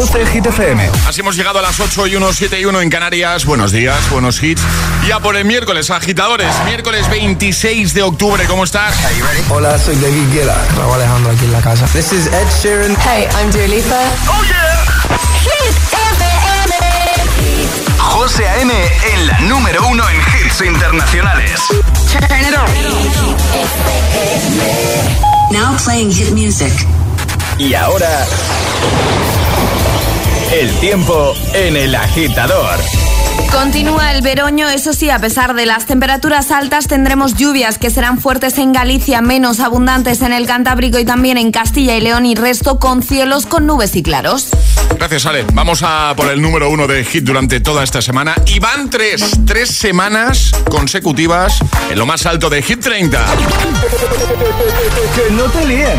12, Hit FM. Así hemos llegado a las 8 y 1, 7 y 1 en Canarias. Buenos días, buenos hits. Ya por el miércoles, agitadores. Miércoles 26 de octubre, ¿cómo estás? Hola, soy David Guetta. Raúl Alejandro aquí en la casa. This is Ed Sheeran. Hey, I'm Dua Lipa. ¡Oh, yeah! Hit FM. José A.M. en la número uno en hits internacionales. Turn it on. Now playing hit music. Y ahora... El tiempo en el agitador. Continúa el veroño, eso sí, a pesar de las temperaturas altas tendremos lluvias que serán fuertes en Galicia, menos abundantes en el Cantábrico y también en Castilla y León y resto con cielos con nubes y claros. Gracias, Ale. Vamos a por el número uno de hit durante toda esta semana. Y van tres, tres semanas consecutivas en lo más alto de Hit 30. Que no te líen.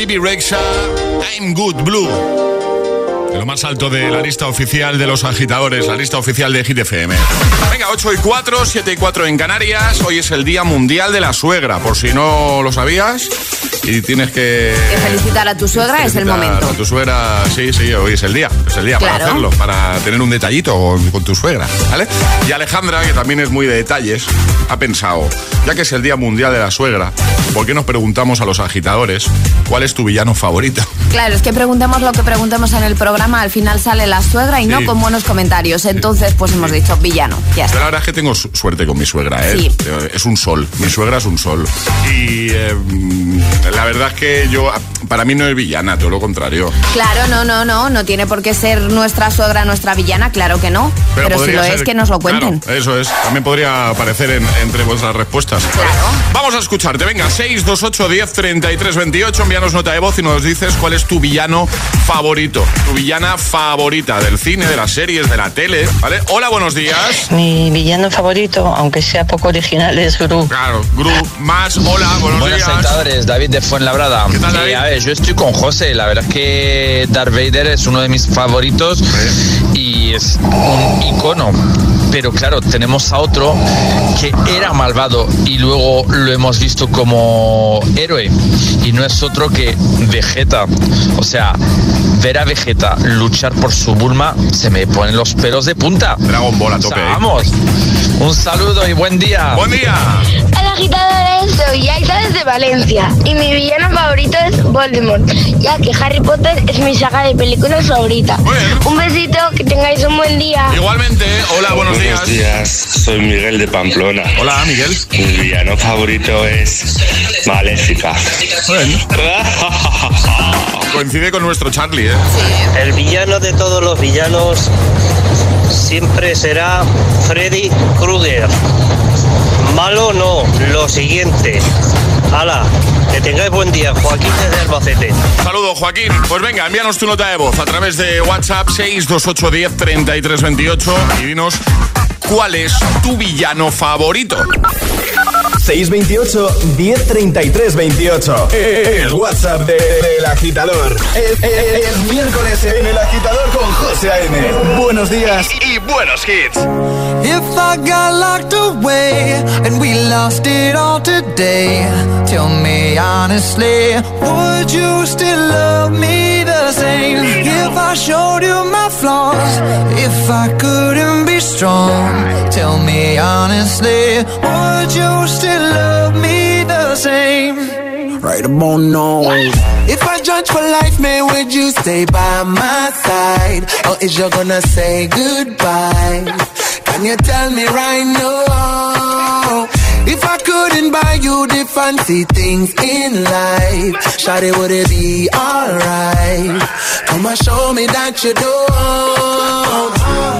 Bibi Rexha, I'm Good Blue. Lo más alto de la lista oficial de los agitadores, la lista oficial de Hit FM. Venga, 8 y 4, 7 y 4 en Canarias. Hoy es el Día Mundial de la Suegra, por si no lo sabías. Y tienes que. Que felicitar a tu suegra es el momento. A tu suegra, sí, sí, hoy es el día. Es el día para hacerlo, para tener un detallito con, con tu suegra, ¿vale? Y Alejandra, que también es muy de detalles, ha pensado, ya que es el Día Mundial de la Suegra, ¿por qué nos preguntamos a los agitadores cuál es tu villano favorito? Claro, es que preguntemos lo que preguntemos en el programa, al final sale la suegra y no con buenos comentarios. Entonces, pues hemos dicho villano, ya Yo está. la verdad es que tengo su- suerte con mi suegra, ¿eh? Sí. Eh, Es un sol, mi suegra es un sol. Y eh, la verdad es que yo, para mí no es villana, todo lo contrario. Claro, no, no, no, no tiene por qué ser nuestra suegra nuestra villana, claro que no. Pero, si lo ser- es, que nos lo cuenten. Claro, eso es. También podría aparecer en- entre vuestras respuestas. Claro. Vamos a escucharte. Venga, 628 10 33 28. Envíanos nota de voz y nos dices cuál es tu villano favorito. Tu villana favorita del cine, de las series, de la tele, ¿vale? Hola, buenos días. Mi villano favorito, aunque sea poco original, es Gru. Claro, Gru, más, hola, buenos Buenas días. espectadores, David de Fuenlabrada. ¿Qué tal, David? Eh, a ver, yo estoy con José. La verdad es que Darth Vader es uno de mis favoritos y es un icono. Pero claro, tenemos a otro que era malvado y luego lo hemos visto como héroe. Y no es otro que Vegeta. O sea, ver a Vegeta luchar por su Bulma se me ponen los pelos de punta. Dragon Ball a O sea, tope. ¿eh? vamos. Un saludo y buen día. Buen día. Hola agitadores, soy Aida desde Valencia y mi villano favorito es Voldemort, ya que Harry Potter es mi saga de películas favorita. Un besito, que tengáis un buen día. Igualmente, hola, buenos, Buenos días, soy Miguel de Pamplona. Hola, Miguel. Mi villano favorito es Maléfica. Bueno, coincide con nuestro Charlie, ¿eh? El villano de todos los villanos siempre será Freddy Krueger. Malo no, lo siguiente. Hala, que tengáis buen día, Joaquín desde Albacete. Saludo, Joaquín. Pues venga, envíanos tu nota de voz a través de WhatsApp 62810 3328 y dinos cuál es tu villano favorito. 628 1033 28. El WhatsApp de- del agitador. Es, es- es miércoles en el agitador con José A.M. Buenos días Y buenos hits. If I got locked away and we lost it all today, tell me honestly, would you still love me the same? If I showed you my flaws, if I couldn't be strong, tell me honestly, would you still love me the same? Right about now. If I judge for life, man, would you stay by my side? Or is you gonna say goodbye? Can you tell me right now? If I couldn't buy you the fancy things in life, Shawty, would it be alright? Come and show me that you don't.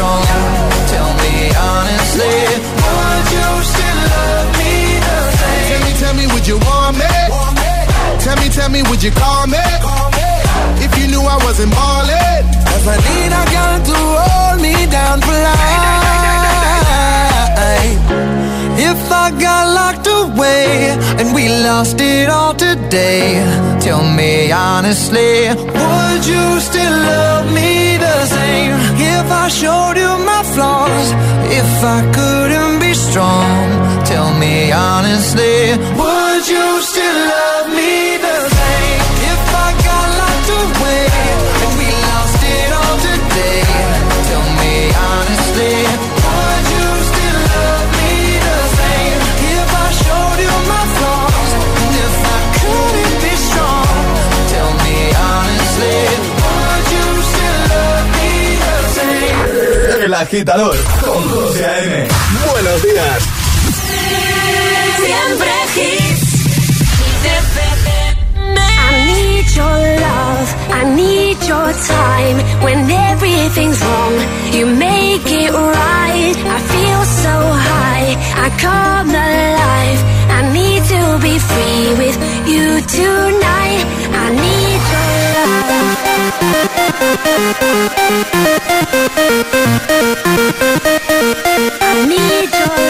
strong, tell me honestly, would you still love me the same? Tell me, tell me, would you want me? Tell me, tell me, would you call me? If you knew I wasn't ballin'. Cause I need a girl to hold me down for life. If I got locked away and we lost it all today, tell me honestly, would you still love me the same? If I showed you my flaws, if I couldn't be strong, tell me honestly, would you agitador con José A.M. Buenos días. Siempre hits. I need your love, I need your time. When everything's wrong, you make it right. I feel so high, I come alive. I need to be free with you tonight. Love. I need your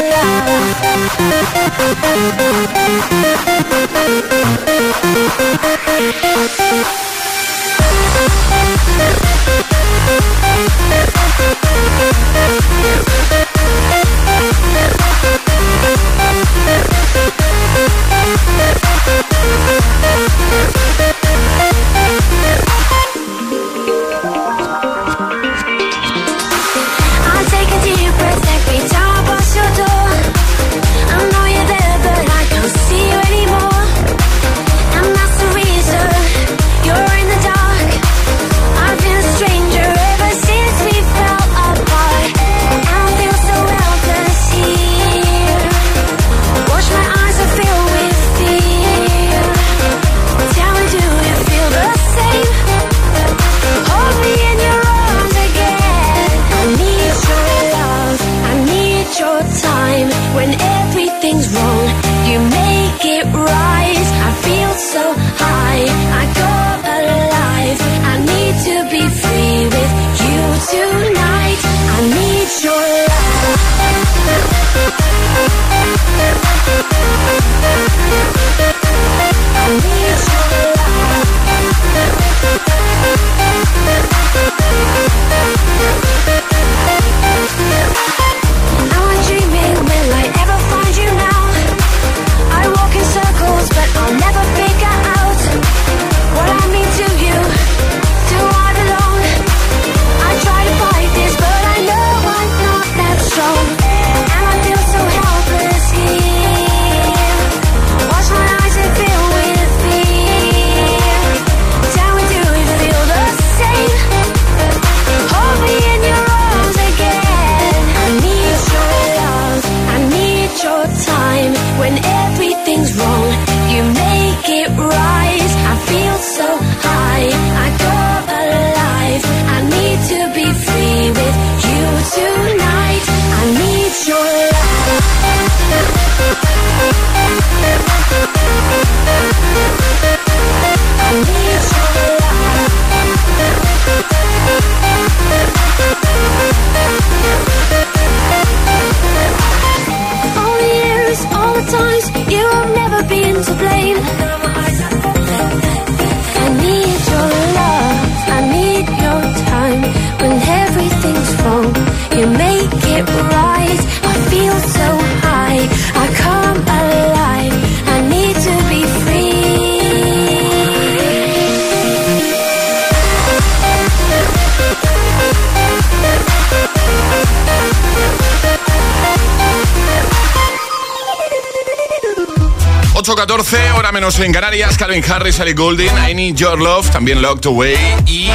8.14, hora menos en Canarias, Calvin Harris, Ellie Goulding, I Need Your Love, también Locked Away y,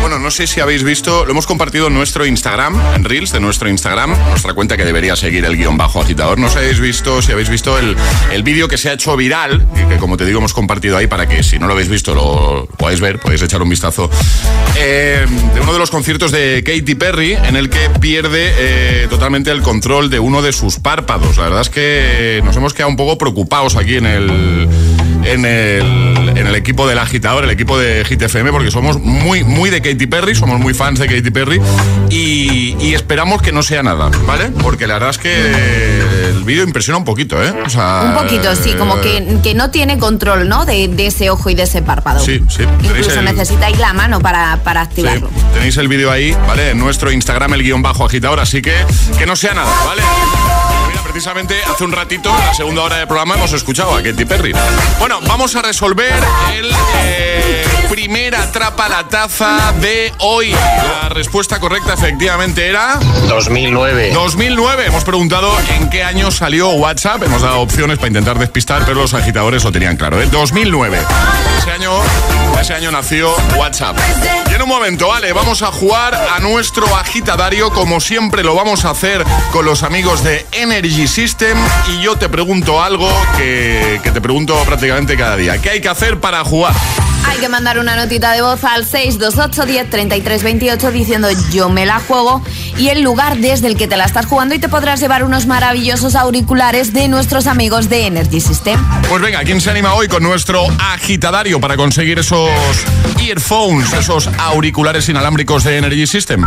bueno, no sé si habéis visto, lo hemos compartido en nuestro Instagram, en Reels de nuestro Instagram, nuestra cuenta que debería seguir el guion bajo agitador. No sé si habéis visto, si habéis visto el, el vídeo que se ha hecho viral y que, como te digo, hemos compartido ahí para que si no lo habéis visto lo podáis ver, podéis echar un vistazo, eh, de uno de los conciertos de Katy Perry en el que pierde eh, totalmente el control de uno de sus párpados. La verdad es que nos hemos quedado un poco preocupados aquí en el, en el, en el equipo del agitador, el equipo de Hit FM, porque somos muy, muy de Katy Perry, somos muy fans de Katy Perry y, y esperamos que no sea nada, ¿vale? Porque la verdad es que el vídeo impresiona un poquito, ¿eh? O sea, Un poquito, sí, como que, que no tiene control, ¿no? De, de ese ojo y de ese párpado. Sí, sí. Incluso el- necesitáis la mano para, para Sí, activarlo. tenéis el vídeo ahí, ¿vale? En nuestro Instagram, el guion bajo agitador, así que que no sea nada, ¿vale? Precisamente hace un ratito, en la segunda hora del programa, hemos escuchado a Katy Perry. Bueno, vamos a resolver el eh, primer atrapa la taza de hoy. La respuesta correcta efectivamente era... 2009. 2009. Hemos preguntado en qué año salió WhatsApp. Hemos dado opciones para intentar despistar, pero los agitadores lo tenían claro. ¿eh? 2009. Ese año, ese año nació WhatsApp. Y en un momento, vale, vamos a jugar a nuestro agitadario como siempre lo vamos a hacer con los amigos de Energy Energy System y yo te pregunto algo que, que te pregunto prácticamente cada día. ¿Qué hay que hacer para jugar? Hay que mandar una notita de voz al 628 10 33 28 diciendo yo me la juego y el lugar desde el que te la estás jugando y te podrás llevar unos maravillosos auriculares de nuestros amigos de Energy System. Pues venga, ¿quién se anima hoy con nuestro agitadario para conseguir esos earphones, esos auriculares inalámbricos de Energy System?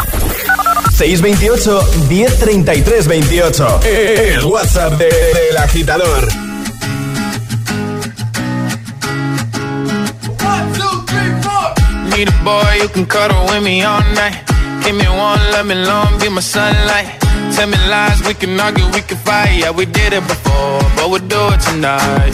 628 1033 28. El WhatsApp de- del agitador. Need a boy you can cuddle with me all night. Give me one, let me long, be my sunlight. Tell me lies, we can argue, we can fight. Yeah, we did it before, but we'll do it tonight.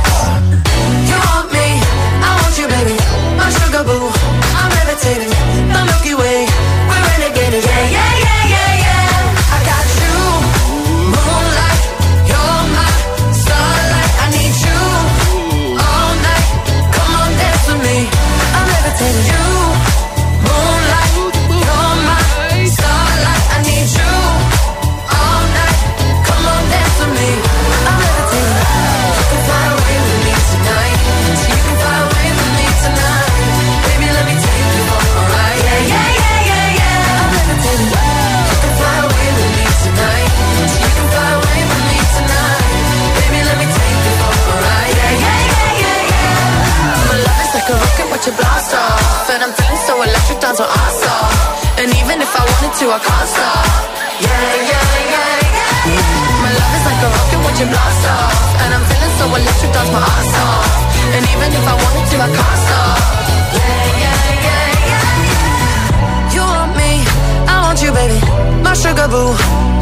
dance on our. And even if I wanted to, I can't stop. Yeah, yeah, yeah, yeah. My love is like a rocket when you blast off. And I'm feeling so electric, dance my ass off. And even if I wanted to, I can't stop. Yeah, yeah, yeah, yeah. You want me, I want you, baby. My sugar boo,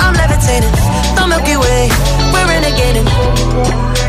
I'm levitating. The Milky Way, we're renegading.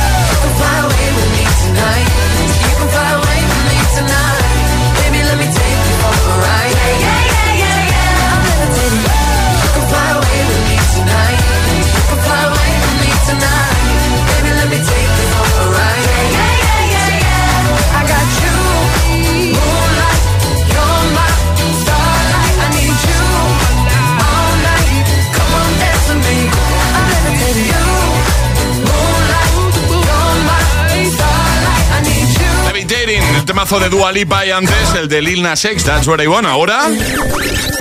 Temazo de Dua Lipa y antes el de Lil Nas X, That's What I Want. Ahora...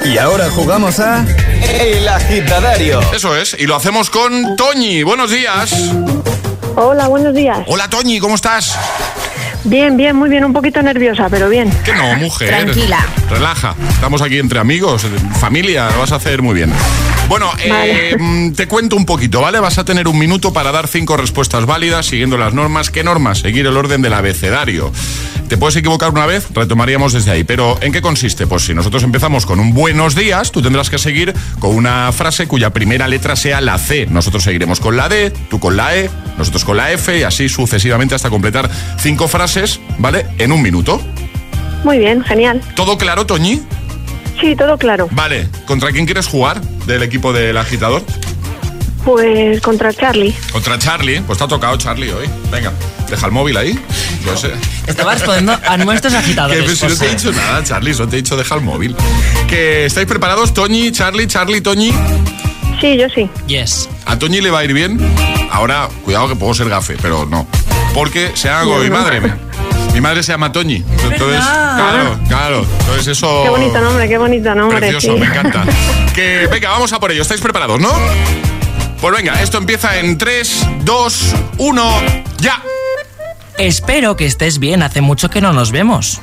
Y ahora jugamos a El Agitadario. Eso es, y lo hacemos con Toñi. Buenos días. Hola, buenos días. Hola Toñi, ¿cómo estás? Bien, bien, muy bien, un poquito nerviosa, pero bien. Que no, mujer. Tranquila. Relaja. Estamos aquí entre amigos, familia, lo vas a hacer muy bien. Bueno, eh, mm, te cuento un poquito, ¿vale? Vas a tener un minuto para dar cinco respuestas válidas siguiendo las normas. ¿Qué normas? Seguir el orden del abecedario. Te puedes equivocar una vez, retomaríamos desde ahí. Pero ¿en qué consiste? Pues si nosotros empezamos con un buenos días, tú tendrás que seguir con una frase cuya primera letra sea la C. Nosotros seguiremos con la D, tú con la E, nosotros con la F y así sucesivamente hasta completar cinco frases, ¿vale? En un minuto. Muy bien, genial. ¿Todo claro, Toñi? Sí, todo claro. Vale, ¿contra quién quieres jugar del equipo del agitador? Pues contra Charlie. Contra Charlie, pues te ha tocado Charlie hoy. Venga, deja el móvil ahí. Yo sé. Estaba respondiendo a nuestros agitadores. Que, si no te he dicho nada, Charlie, solo te he dicho deja el móvil. Que estáis preparados, Toñi, Charlie, Charlie, Toñi. Sí, yo sí. Yes. A Toñi le va a ir bien. Ahora, cuidado que puedo ser gafe, pero no. Porque se hago mi madre. Mi madre se llama Toñi. Entonces, claro, claro. Entonces eso. Qué bonito nombre, qué bonito nombre. Precioso, sí. me encanta. Que venga, vamos a por ello. ¿Estáis preparados, no? Pues venga, esto empieza en 3, 2, 1, ya. Espero que estés bien, hace mucho que no nos vemos.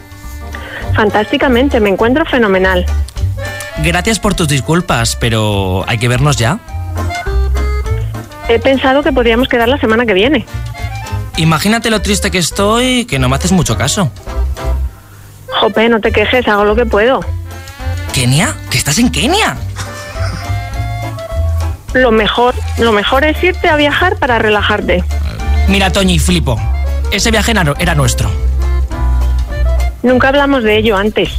Fantásticamente, me encuentro fenomenal. Gracias por tus disculpas, pero hay que vernos ya. He pensado que podríamos quedar la semana que viene. Imagínate lo triste que estoy, que no me haces mucho caso. Jope, no te quejes, hago lo que puedo. ¿Kenia? ¿Que estás en Kenia? Lo mejor, lo mejor es irte a viajar para relajarte. Mira, Toñi, flipo. Ese viaje era era nuestro. Nunca hablamos de ello antes.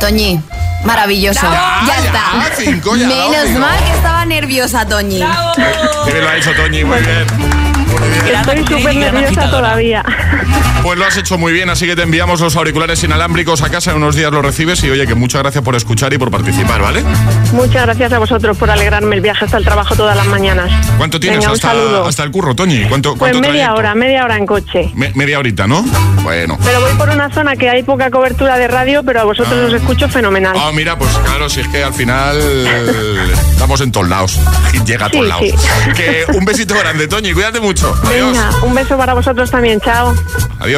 Toñi, maravilloso. Ya, ya, está. cinco, ya, Menos mal que estaba nerviosa, Toñi. Qué bien lo ha hecho Toñi, muy bien. Estoy súper nerviosa todavía. Pues lo has hecho muy bien, así que te enviamos los auriculares inalámbricos a casa, en unos días los recibes y oye, que muchas gracias por escuchar y por participar, ¿vale? Muchas gracias a vosotros por alegrarme el viaje hasta el trabajo todas las mañanas. ¿Cuánto tienes Venga, hasta, el curro, Toñi? ¿Cuánto, Pues media trayecto? hora, media hora en coche. Me- media horita, ¿no? Bueno. Pero voy por una zona que hay poca cobertura de radio, pero a vosotros os escucho fenomenal. Ah, mira, pues claro, si es que al final estamos en todos lados. Y llega a Sí, todos lados. sí. Que un besito grande, Toñi, cuídate mucho. Adiós. Venga, un beso para vosotros también, chao. Adiós,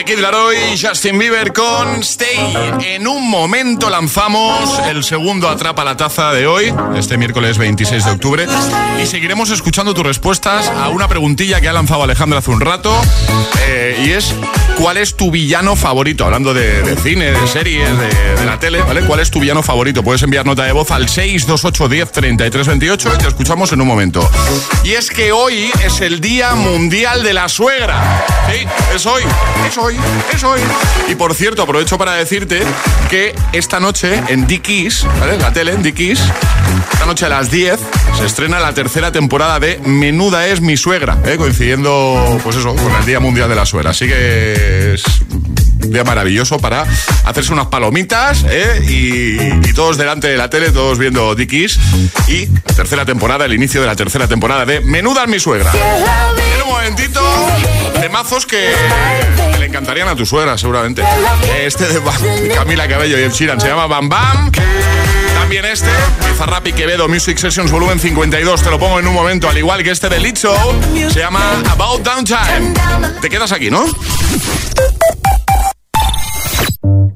The Kid Laroi y Justin Bieber con Stay. En un momento lanzamos el segundo Atrapa la Taza de hoy, este miércoles 26 de octubre, y seguiremos escuchando tus respuestas a una preguntilla que ha lanzado Alejandra hace un rato, eh, y es ¿cuál es tu villano favorito? Hablando de, cine, de series, de, la tele, ¿vale? ¿Cuál es tu villano favorito? Puedes enviar nota de voz al 628 10 33 28 y te escuchamos en un momento. Y es que hoy es el Día Mundial de la Suegra. Sí, es hoy, es hoy, es hoy. Y por cierto, aprovecho para decirte que esta noche en Dickies, ¿vale? La tele en Dickies, esta noche a las 10 estrena la tercera temporada de Menuda es mi suegra, ¿eh? coincidiendo, pues eso, con el Día Mundial de la Suegra. Así que es un día maravilloso para hacerse unas palomitas ¿eh? y, y todos delante de la tele, todos viendo Dickies. Y tercera temporada, el inicio de la tercera temporada de Menuda mi suegra. En un momentito, temazos que, que le encantarían a tu suegra, seguramente. Este de Camila Cabello y el Sheeran se llama Bam Bam. También este, Bizarrap Quevedo Music Sessions volumen 52, te lo pongo en un momento, al igual que este de Lid Show, se llama About Downtime. Te quedas aquí, ¿no?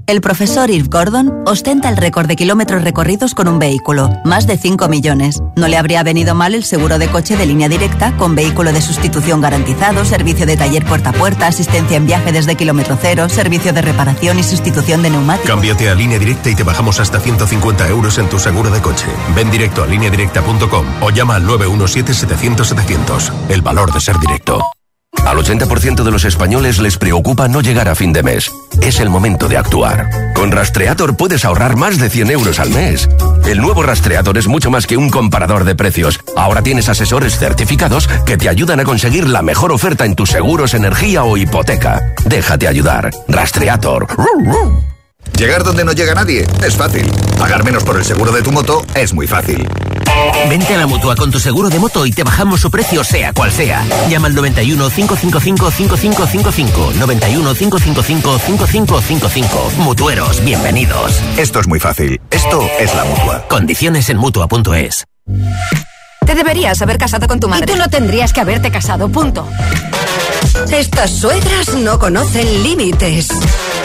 El profesor Irv Gordon ostenta el récord de kilómetros recorridos con un vehículo, más de 5 millones. No le habría venido mal el seguro de coche de línea directa, con vehículo de sustitución garantizado, servicio de taller puerta a puerta, asistencia en viaje desde kilómetro cero, servicio de reparación y sustitución de neumáticos. Cámbiate a línea directa y te bajamos hasta 150 euros en tu seguro de coche. Ven directo a lineadirecta.com o llama al 917-700-700. El valor de ser directo. Al 80% de los españoles les preocupa no llegar a fin de mes. Es el momento de actuar. Con Rastreator puedes ahorrar más de 100 euros al mes. El nuevo Rastreator es mucho más que un comparador de precios. Ahora tienes asesores certificados que te ayudan a conseguir la mejor oferta en tus seguros, energía o hipoteca. Déjate ayudar. Rastreator. Llegar donde no llega nadie es fácil. Pagar menos por el seguro de tu moto es muy fácil. Vente a la mutua con tu seguro de moto y te bajamos su precio, sea cual sea. Llama al 91 555 5555. 91 555 5555. Mutueros, bienvenidos. Esto es muy fácil. Esto es la mutua. Condiciones en mutua.es. Te deberías haber casado con tu madre. Y tú no tendrías que haberte casado, punto. Estas suegras no conocen límites.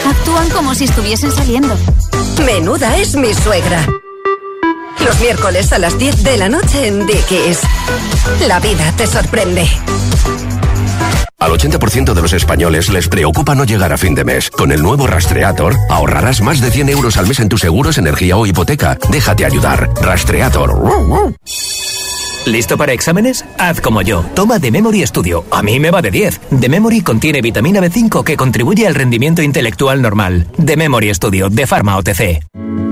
Actúan como si estuviesen saliendo. Menuda es mi suegra. Los miércoles a las 10 de la noche en Dickies. La vida te sorprende. Al 80% de los españoles les preocupa no llegar a fin de mes. Con el nuevo Rastreator ahorrarás más de 100 euros al mes en tus seguros, energía o hipoteca. Déjate ayudar. Rastreator. ¿Listo para exámenes? Haz como yo. Toma The Memory Studio. A mí me va de 10. The Memory contiene vitamina B5 que contribuye al rendimiento intelectual normal. The Memory Studio de Pharma OTC.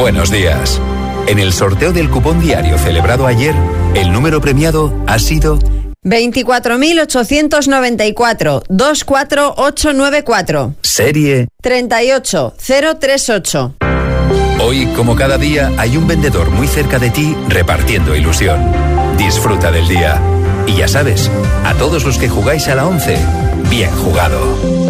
Buenos días. En el sorteo del cupón diario celebrado ayer, el número premiado ha sido 24.894-24894. Serie 38038. Hoy, como cada día, hay un vendedor muy cerca de ti repartiendo ilusión. Disfruta del día. Y ya sabes, a todos los que jugáis a la 11, bien jugado.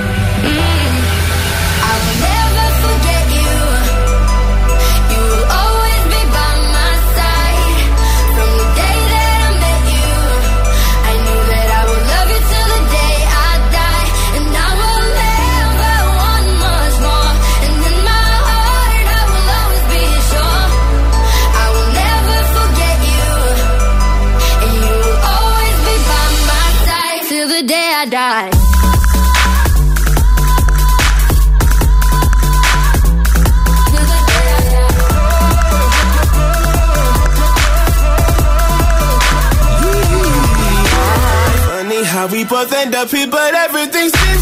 I die. how we both end up here, but everything's different.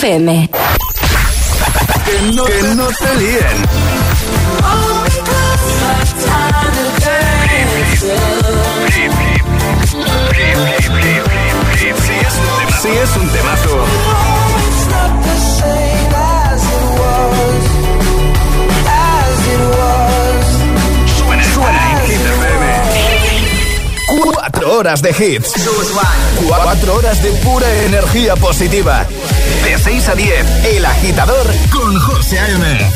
FM. Que no, que no te líen. Si es un temazo. Suena, suena en FM. Cuatro horas de hits. Cuatro horas de pura energía positiva. De 6 a 10, El Agitador con José A.M.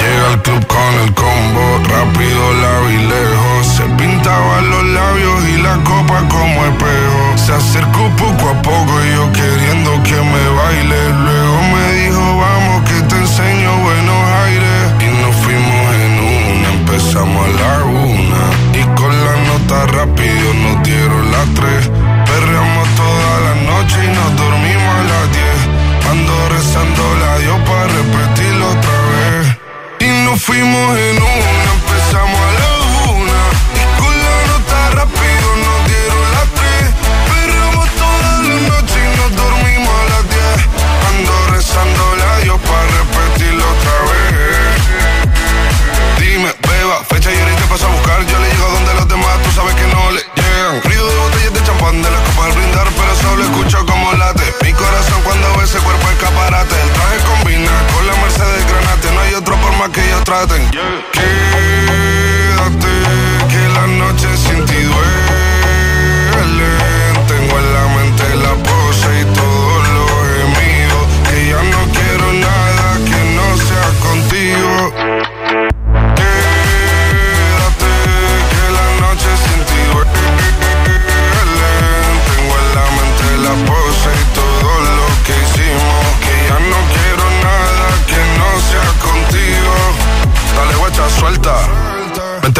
Llega al club con el combo, rápido la vi lejos. Se pintaban los labios y la copa como espejo. Se acercó por morrer. straten. Yeah.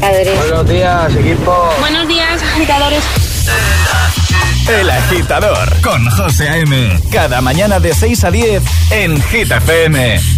Buenos días, equipo. Buenos días, agitadores. El agitador con José A.M. Cada mañana de 6 a 10 en Gita FM.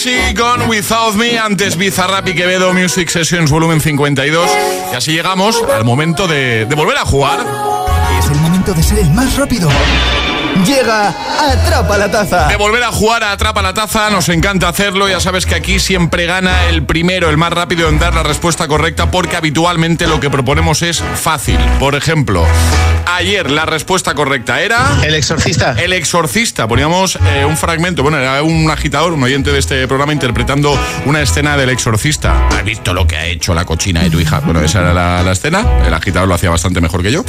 Avicii con Without Me, antes Bizarrap y Quevedo Music Sessions volumen 52. Y así llegamos al momento de, de volver a jugar. Es el momento de ser el más rápido Llega Atrapa la Taza. De volver a jugar a Atrapa la Taza, nos encanta hacerlo. Ya sabes que aquí siempre gana el primero, el más rápido en dar la respuesta correcta, porque habitualmente lo que proponemos es fácil. Por ejemplo, ayer la respuesta correcta era. El exorcista. El exorcista. Poníamos eh, un fragmento, bueno, era un agitador, un oyente de este programa interpretando una escena del exorcista. ¿Has visto lo que ha hecho la cochina de tu hija? Bueno, esa era la, la escena. El agitador lo hacía bastante mejor que yo.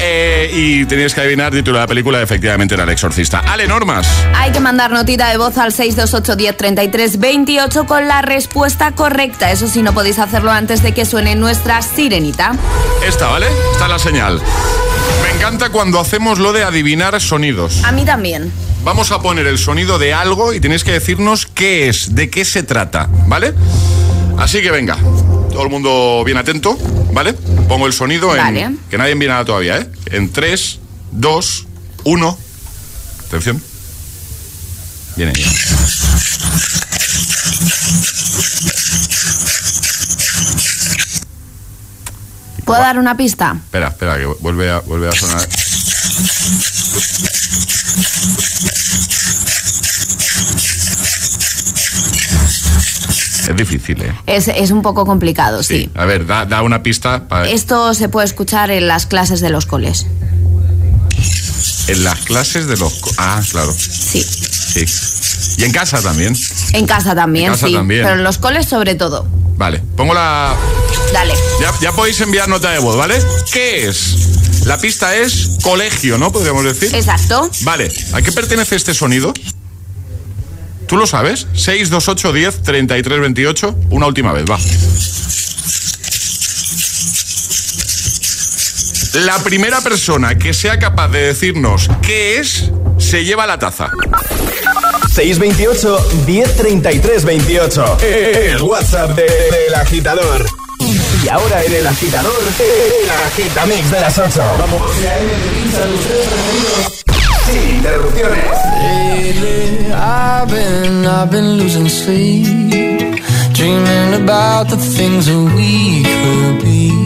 Eh, y tenías que adivinar el título de la película, efectivamente era el exorcista. Ale, normas. Hay que mandar notita de voz al 628 10 28 con la respuesta correcta. Eso sí, no podéis hacerlo antes de que suene nuestra sirenita. Esta, ¿vale? Esta es la señal. Me encanta cuando hacemos lo de adivinar sonidos. A mí también. Vamos a poner el sonido de algo y tenéis que decirnos qué es, de qué se trata, ¿vale? Así que venga, todo el mundo bien atento, ¿vale? Pongo el sonido en... Vale. Que nadie viene nada todavía, ¿eh? En 3, 2, 1. Atención. Viene ya. ¿Puedo dar una pista? Espera, espera, que vuelve a, vuelve a sonar. Es difícil, ¿eh? Es, es un poco complicado, sí. A ver, da, da una pista para Esto se puede escuchar en las clases de los coles. En las clases de los... Ah, claro. Sí. Sí. Y en casa también. En casa también, En casa sí. también. Pero en los coles sobre todo. Vale, pongo la... Dale. Ya, ya podéis enviar nota de voz, ¿vale? ¿Qué es? La pista es colegio, ¿no? Podríamos decir. Exacto. Vale, ¿a qué pertenece este sonido? ¿Tú lo sabes? 628 10 33 28. Una última vez, va. La primera persona que sea capaz de decirnos qué es, se lleva la taza. 628 1033 28. El WhatsApp de- del agitador. Y ahora en el agitador, el agitamix de las 8. Vamos. Sin interrupciones. Lately, I've been, I've been losing sleep, dreaming about the things that we could be.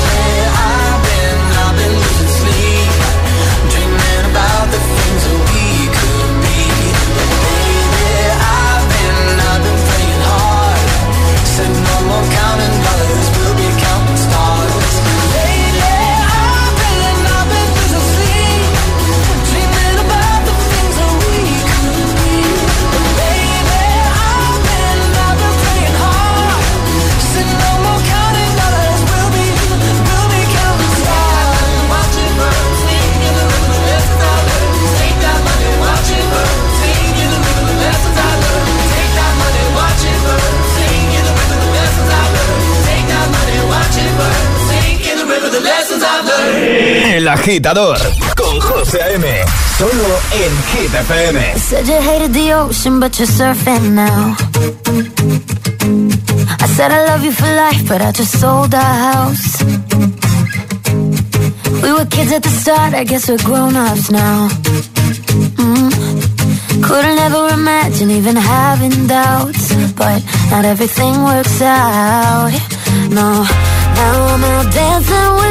El agitador con José M. Solo en Hit FM. Said you hated the ocean, but you're surfing now. I said I love you for life, but I just sold our house. We were kids at the start, I guess we're grown-ups now. Mm. Couldn't ever imagine even having doubts, but not everything works out. No, now I'm out dancing with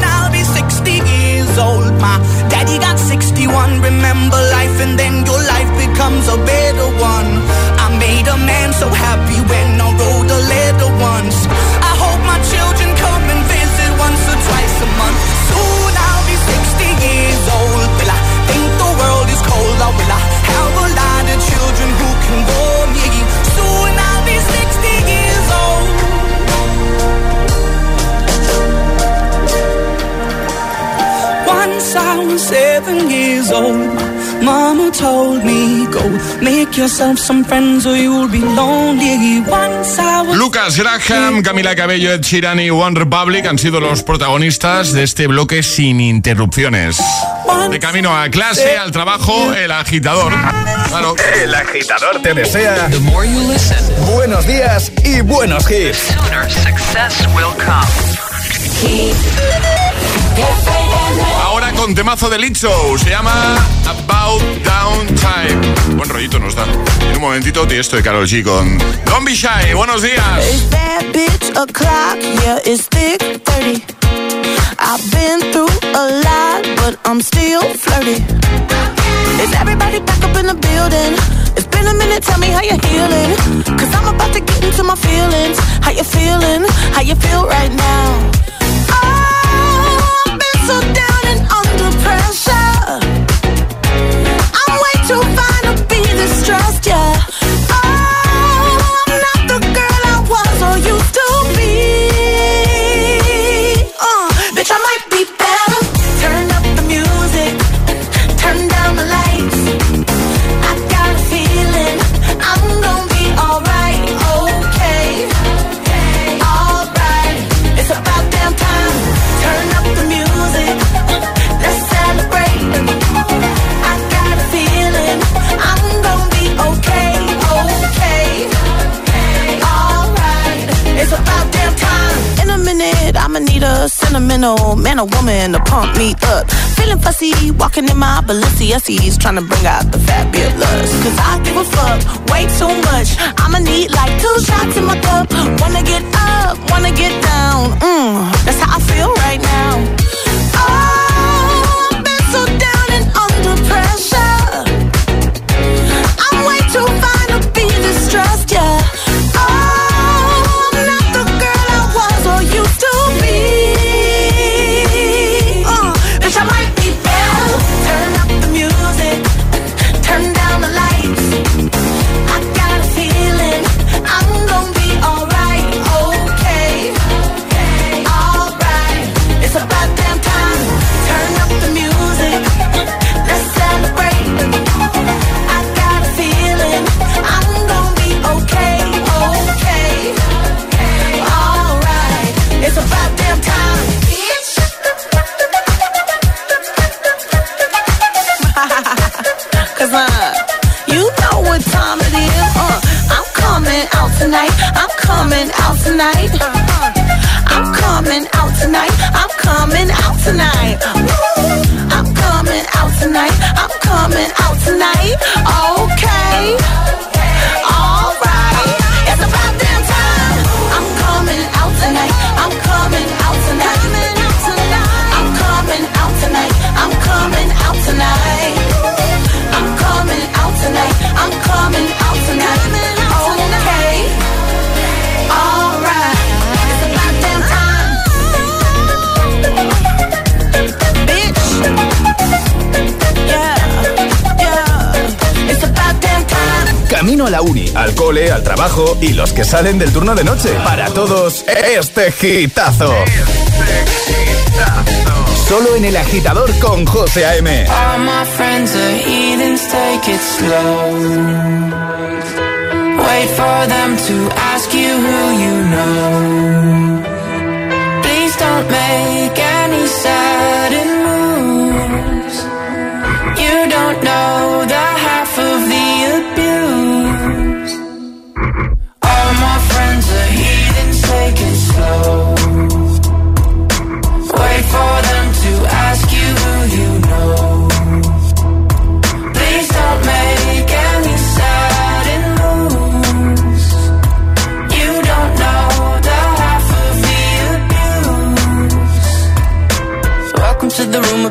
61. Remember life, and then your life becomes a better one. I made a man so happy when I Lucas Graham, Camila Cabello, Ed Sheeran y One Republic han sido los protagonistas de este bloque sin interrupciones. De camino a clase, al trabajo, el agitador. Claro. El agitador te desea buenos días y buenos hits. Ahora con temazo de Lizzo, se llama About Down Time. Buen rollito nos da. En un momentito, esto de Carol G con Don't Be Shy. Buenos días. It's that bitch o'clock, yeah, it's thick 30. I've been through a lot, but I'm still flirty. Is everybody back up in the building? It's been a minute, tell me how you're healing. Cause I'm about to get into my feelings. How you feeling? How you feel right now? Oh, I've been so down and under pressure. Sentimental man or woman to pump me up. Feeling fussy, walking in my Balenciennes, trying to bring out the fabulous. Cause I give a fuck way too much. I'ma need like two shots in my cup. Wanna get up, wanna get down. Mmm, that's how I feel right now. Oh, I've been so down and under pressure. I'm way too fine to be distressed, yeah. Tonight. I'm coming out tonight. Uh, I'm coming out tonight. I'm coming out tonight. I'm coming out tonight. I'm coming out tonight. Okay. Alright. It's about damn time. I'm coming out tonight. I'm coming out tonight. I'm coming out tonight. I'm coming out tonight. I'm coming out tonight. I'm coming la uni, al cole, al trabajo y los que salen del turno de noche. Para todos, este gitazo. Solo en el agitador con José A.M. All my friends are heathens, take it slow. Wait for them to ask you who you know. Please don't make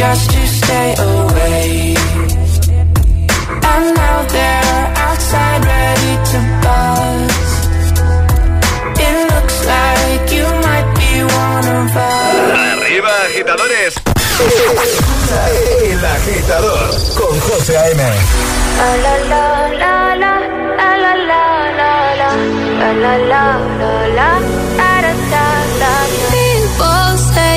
Just to stay away. And now they're outside ready to buzz. It looks like you might be one of us. Arriba, agitadores. El agitador con José A.M. La la la la la la la la la la la la la la la da da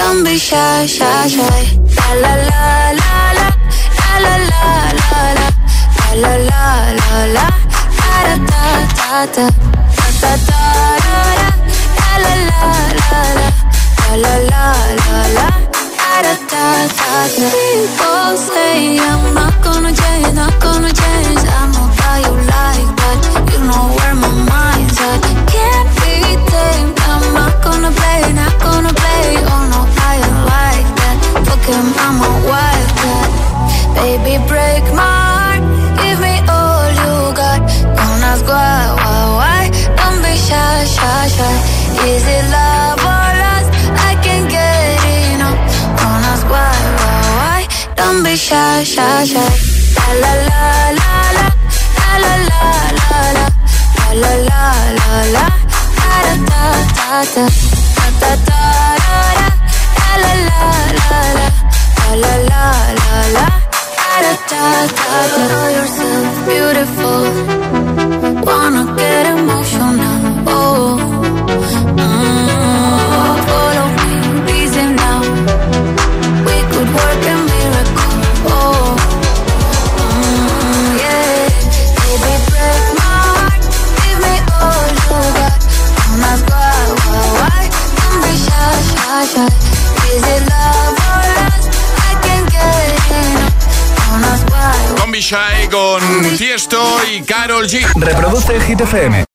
Don't be shy, shy, shy. La la la la la la la la la la la la la la la da da da da da da da la la la la la la la la la da da da da People say I'm not gonna change, not gonna change. I know that you like that. You know where my mind's at. Can't be tamed. I'm not gonna play, not play. Oh no, I like that. Fuck him, I'm a wildcat. Baby, break my heart. Give me all you got. Don't ask why, why, why. Don't be shy, shy, shy. Is it love or lust? I can't get enough. Don't ask why, why, why. Don't be shy, shy, shy. La la la la la la la la la la la la la la da da da da da da da da beautiful Wanna get emotional, Why. Con Tiesto y Carol G. Reproduce Hit.